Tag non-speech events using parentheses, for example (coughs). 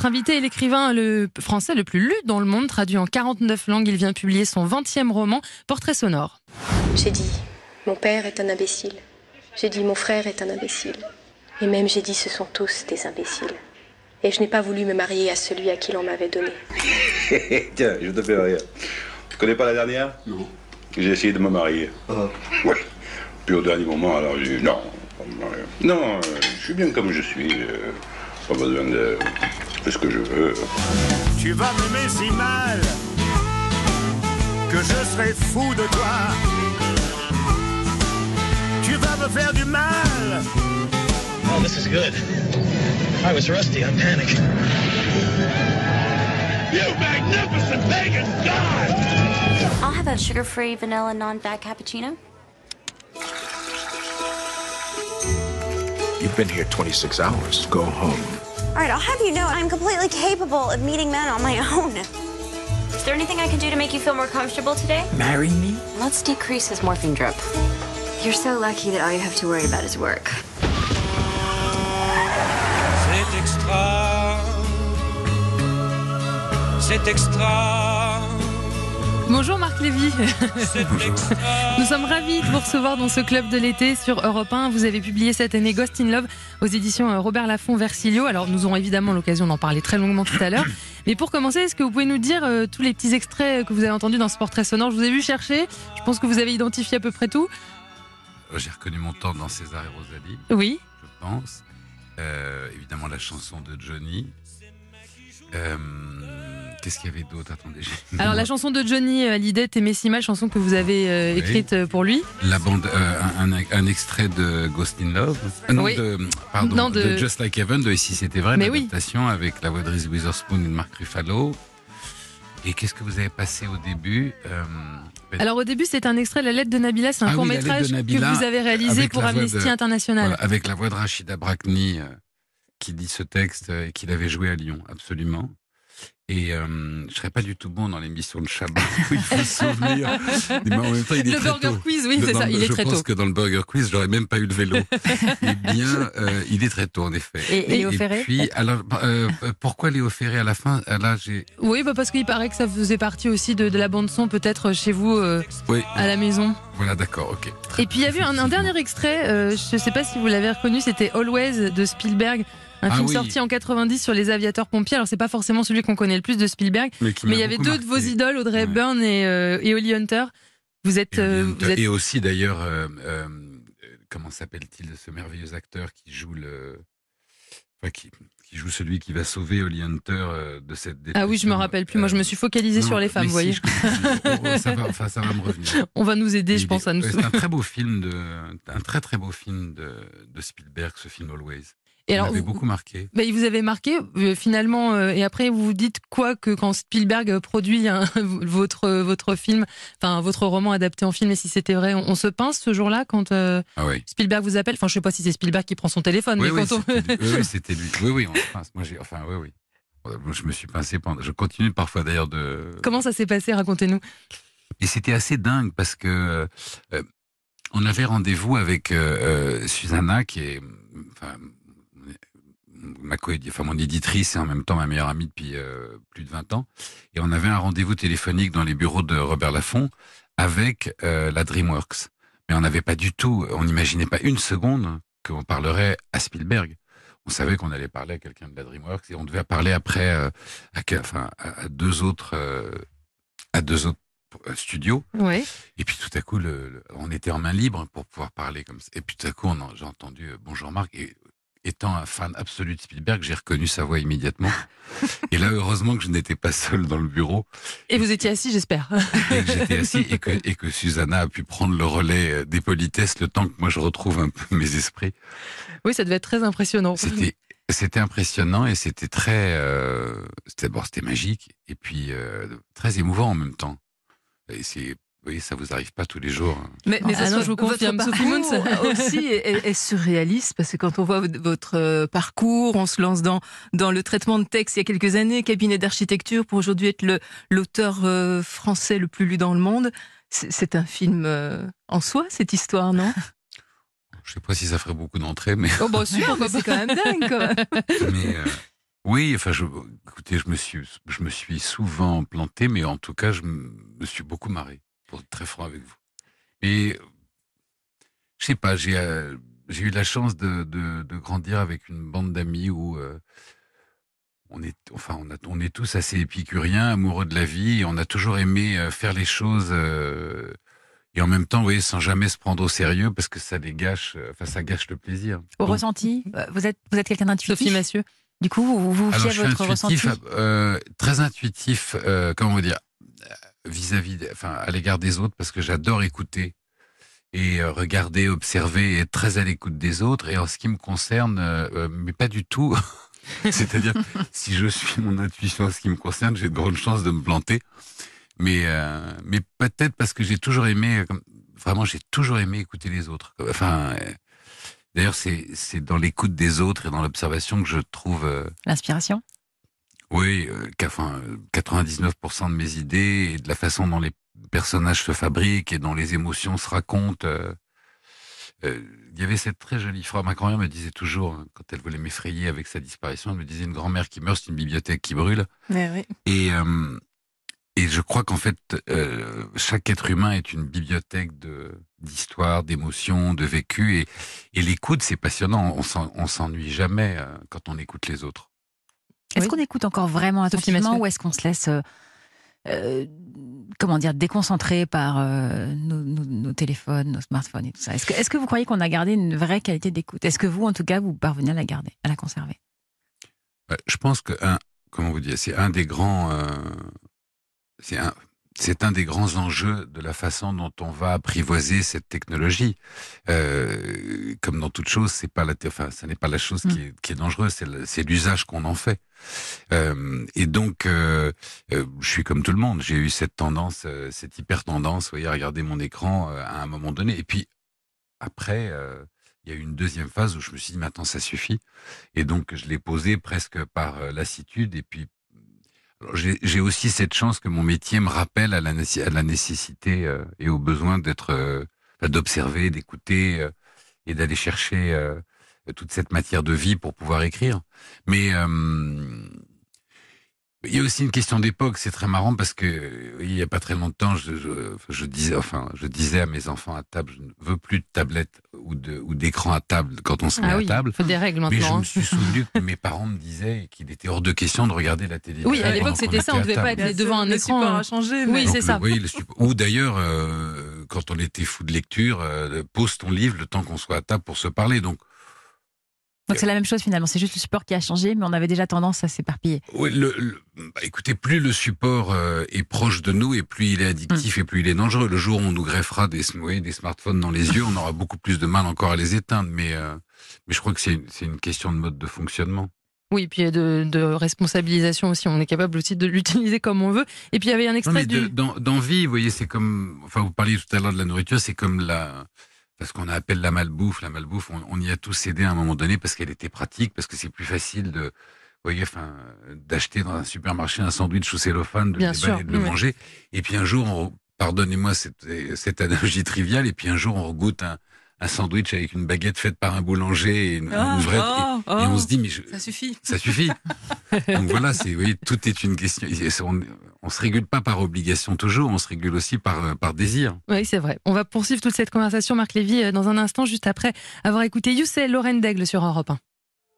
Notre invité est l'écrivain le français le plus lu dans le monde, traduit en 49 langues. Il vient publier son 20e roman, Portrait sonore. J'ai dit, mon père est un imbécile. J'ai dit, mon frère est un imbécile. Et même j'ai dit, ce sont tous des imbéciles. Et je n'ai pas voulu me marier à celui à qui l'on m'avait donné. (laughs) Tiens, je te fais rire. Tu connais pas la dernière? Non. J'ai essayé de me marier. Ah. Ouais. Puis au dernier moment, alors j'ai dit non. pas me marier. Non, euh, je suis bien comme je suis. euh, pas besoin de de ce que je veux. Tu vas m'aimer si mal que je serai fou de toi. Tu vas me faire du mal. Oh, this is good. I was rusty. I'm panicked. You magnificent pagan god! I'll have a sugar-free vanilla non-fat cappuccino. You've been here 26 hours. Go home. All right, I'll have you know I'm completely capable of meeting men on my own. Is there anything I can do to make you feel more comfortable today? Marry me? Let's decrease his morphine drip. You're so lucky that all you have to worry about is work. C'est extra. C'est extra. Bonjour Marc Lévy. Nous sommes ravis de vous recevoir dans ce club de l'été sur Europe 1. Vous avez publié cette année Ghost in Love aux éditions euh, Robert Laffont Versilio. Alors nous aurons évidemment l'occasion d'en parler très longuement tout à l'heure. (coughs) Mais pour commencer, est-ce que vous pouvez nous dire euh, tous les petits extraits que vous avez entendus dans ce portrait sonore? Je vous ai vu chercher. Je pense que vous avez identifié à peu près tout. J'ai reconnu mon temps dans César et Rosalie, Oui. je pense. Euh, évidemment, la chanson de Johnny. Euh, Qu'est-ce qu'il y avait d'autre Attendez. Alors la chanson de Johnny euh, Hallyday, T'aimais si mal, chanson que vous avez euh, écrite euh, pour lui. La bande, euh, un, un- un extrait de Ghost in Love. Non, Oui. de, pardon, Non, de... de- Just Like Heaven, de Et si c'était vrai, Mais oui. l'adaptation avec la voix de Reese Witherspoon et de Mark Ruffalo. Et qu'est-ce que vous avez passé au début Euh, Alors au début, c'est un extrait de La lettre de Nabila, c'est un Ah court métrage que vous avez réalisé pour Amnesty de- International. Voilà, avec la voix de Rachida Brakni qui dit ce texte et qu'il avait joué à Lyon, absolument. Et euh, je serais pas du tout bon dans l'émission de Chabat il faut se souvenir. Mais en même temps, il est Le très Burger tôt. Quiz, oui, c'est ça, il est je très pense tôt. que dans le Burger Quiz, j'aurais même pas eu le vélo. (laughs) eh bien, euh, il est très tôt, en effet. Et- et Léo Ferré puis, alors, euh, pourquoi Léo Ferré à la fin Là, j'ai. Oui, bah parce qu'il paraît que ça faisait partie aussi de, de la bande son, peut-être chez vous euh, Oui, à la maison. voilà, d'accord, ok. Et puis il y a eu un, un dernier extrait, euh, je sais pas si vous l'avez reconnu, c'était Always de Spielberg, un Ah film oui. sorti en 90 sur les aviateurs pompiers. Alors c'est pas forcément celui qu'on connaît le plus de Spielberg, Mais, il y avait deux de vos idoles, Audrey Ouais. Hepburn et, euh, et Holly Hunter. Vous êtes, Et, euh, Holly vous Hunter. êtes- Et aussi d'ailleurs, euh, euh, comment s'appelle-t-il ce merveilleux acteur qui joue le, enfin, qui, qui joue celui qui va sauver Holly Hunter de cette ah oui, je me rappelle plus. Moi, je me suis focalisée non, sur les femmes, vous voyez. je- oh, ça va, enfin, ça va me revenir. (laughs) On va nous aider, je pense, est- à nous. C'est un très beau film de, un très très beau film de, de Spielberg, ce film Always. Et Il alors, vous- beaucoup marqué. Bah, il vous avait marqué euh, finalement, euh, et après vous vous dites quoi que quand Spielberg produit un- (laughs) votre votre film, enfin votre roman adapté en film, et si c'était vrai, on, on se pince ce jour-là quand euh, Ah oui. Spielberg vous appelle? Enfin, je sais pas si c'est Spielberg qui prend son téléphone, Oui, mais oui, quand c'était lui. Oui, oui, (laughs) c'était lui. Oui, oui, on se pince. Moi, j'ai, enfin, oui, oui. Euh, Je me suis pincé pendant. Je continue parfois d'ailleurs de. comment ça s'est passé? Racontez-nous. Et c'était assez dingue parce que euh, on avait rendez-vous avec euh, euh, Susanna, qui est enfin, ma co enfin mon éditrice et en même temps ma meilleure amie depuis euh, plus de 20 ans. Et on avait un rendez-vous téléphonique dans les bureaux de Robert Laffont avec euh, la DreamWorks. Mais on n'avait pas du tout, on n'imaginait pas une seconde qu'on parlerait à Spielberg. On savait qu'on allait parler à quelqu'un de la DreamWorks et on devait parler après euh, à, enfin, deux autres, à deux autres. Et puis tout à coup, le, le- on était en main libre pour pouvoir parler comme ça. Et puis tout à coup, j'ai entendu euh, Bonjour Marc. Et étant un fan absolu de Spielberg, j'ai reconnu sa voix immédiatement. (laughs) et là, heureusement que je n'étais pas seul dans le bureau Et vous étiez assis, j'espère. et que j'étais assis et que, et que Susanna a pu prendre le relais euh, des politesses le temps que moi je retrouve un peu mes esprits. oui, ça devait être très impressionnant. C'était c'était impressionnant et c'était très euh, c'était bon c'était magique et puis euh, très émouvant en même temps. Et c'est voyez, ça vous arrive pas tous les jours. Mais, mais Ah ça non, soit- je vous confirme, Sophie parcours (laughs) aussi est, est surréaliste parce que quand on voit votre- euh, parcours, on se lance dans dans le traitement de texte il y a quelques années, cabinet d'architecture pour aujourd'hui être le l'auteur euh, français le plus lu dans le monde. C'est un film euh, en soi cette histoire, non? (laughs) Je sais pas si ça ferait beaucoup d'entrées, mais Oh bah si, pourquoi C'est quand même dingue. Quoi. (laughs) mais, euh, Oui, enfin, je, écoutez, je me suis, je me suis souvent planté, mais en tout cas, je me suis beaucoup marré, pour être très franc avec vous. Et je sais pas, j'ai euh, j'ai eu la chance de, de, de, grandir avec une bande d'amis où euh, on est, enfin, on, a, on est tous assez épicuriens, amoureux de la vie, et on a toujours aimé euh, faire les choses euh, et en même temps, oui, sans jamais se prendre au sérieux parce que ça les gâche, enfin, ça gâche le plaisir. Au ressenti, vous êtes, vous êtes quelqu'un d'intuitif? Sophie Massieu. Du coup, vous vous Alors, fiez à votre intuitif, ressenti? euh, très intuitif, euh, comment vous dire, vis-à-vis, enfin, à l'égard des autres, parce que j'adore écouter et euh, regarder, observer, et être très à l'écoute des autres. Et en ce qui me concerne, euh, euh, mais pas du tout. (laughs) C'est-à-dire, si je suis mon intuition en ce qui me concerne, j'ai de grandes chances de me planter. Mais, mais peut-être parce que j'ai toujours aimé, vraiment, j'ai toujours aimé écouter les autres. Enfin, d'ailleurs, c'est dans l'écoute des autres et dans l'observation que je trouve. L'inspiration? Oui, euh, qu'à- enfin, euh, 99% de mes idées et de la façon dont les personnages se fabriquent et dont les émotions se racontent. euh, euh, Il y avait cette très jolie phrase. Ma grand-mère me disait toujours, hein, quand elle voulait m'effrayer avec sa disparition, elle me disait une grand-mère qui meurt, c'est une bibliothèque qui brûle. Ouais, oui. Et, euh, et je crois qu'en fait, euh, chaque être humain est une bibliothèque de d'histoires, d'émotions, de vécu. Et, et l'écoute, c'est passionnant. On s'en- on s'ennuie jamais euh, quand on écoute les autres. Est-ce Oui. qu'on écoute encore vraiment attentivement ou est-ce qu'on se laisse, euh, euh, comment dire, déconcentrer par euh, nos, nos- nos téléphones, nos smartphones et tout ça? Est-ce que, vous croyez qu'on a gardé une vraie qualité d'écoute? Est-ce que vous, en tout cas, vous parvenez à la garder, à la conserver? Ouais, Je pense que un, comment vous dire, c'est un des grands, euh, c'est un, c'est un des grands enjeux de la façon dont on va apprivoiser cette technologie. Euh, comme dans toute chose, c'est pas la, enfin, ça n'est pas la chose qui est, qui est dangereuse, c'est l'usage qu'on en fait. Euh, et donc, euh, euh, je suis comme tout le monde. J'ai eu cette tendance, euh, cette hyper tendance, vous voyez, à regarder mon écran euh, à un moment donné. Et puis après, il y a eu une deuxième phase où je me suis dit, maintenant, ça suffit. Et donc, je l'ai posé presque par lassitude. Et puis, j'ai aussi cette chance que mon métier me rappelle à la, à la nécessité euh, et au besoin d'être, euh, d'observer, d'écouter euh, et d'aller chercher euh, toute cette matière de vie pour pouvoir écrire. Mais euh, il y a aussi une question d'époque. C'est très marrant parce que il y a pas très longtemps, je, je, je disais, enfin, je disais à mes enfants à table, je ne veux plus de tablette ou de ou d'écran à table quand on se met Ah à oui, table. il faut des règles Mais je maintenant. me hein. suis souvenu que mes parents me disaient qu'il était hors de question de regarder la télévision. Oui, à l'époque, c'était ça, on à devait pas être devant un le écran. support a changé. Oui, c'est ça. le- oui, le support- Ou d'ailleurs, euh, quand on était fou de lecture, euh, pose ton livre le temps qu'on soit à table pour se parler. Donc, Donc c'est la même chose finalement, c'est juste le support qui a changé, mais on avait déjà tendance à s'éparpiller. oui, le, le- bah, écoutez, plus le support euh, est proche de nous et plus il est addictif et plus il est dangereux. Le jour où on nous greffera des, oui, des smartphones dans les (laughs) yeux, on aura beaucoup plus de mal encore à les éteindre. Mais, euh, mais je crois que c'est une- c'est une question de mode de fonctionnement. Oui, puis de, de responsabilisation aussi. On est capable aussi de l'utiliser comme on veut. Et puis il y avait un Non, extrait mais de- du. dans, dans vie, vous voyez, c'est comme, enfin, vous parliez tout à l'heure de la nourriture, c'est comme la, parce qu'on appelle la malbouffe. La malbouffe, on, on y a tous cédé à un moment donné parce qu'elle était pratique, parce que c'est plus facile de, voyez, enfin, d'acheter dans un supermarché un sandwich au cellophane, de Bien le sûr, déballer, de le oui. manger. Et puis un jour, on- pardonnez-moi cette, cette analogie triviale, et puis un jour, on regoute un, un sandwich avec une baguette faite par un boulanger et une, Ah, une vraie, et- oh, et, on oh, se dit, mais je, Ça suffit. ça suffit. (laughs) Donc voilà, c'est, vous voyez, tout est une question. On, on se régule pas par obligation toujours, on se régule aussi par, euh, par désir. Oui, c'est vrai. On va poursuivre toute cette conversation, Marc Lévy, euh, dans un instant, juste après avoir écouté You Say, Lorraine Daigle sur Europe 1.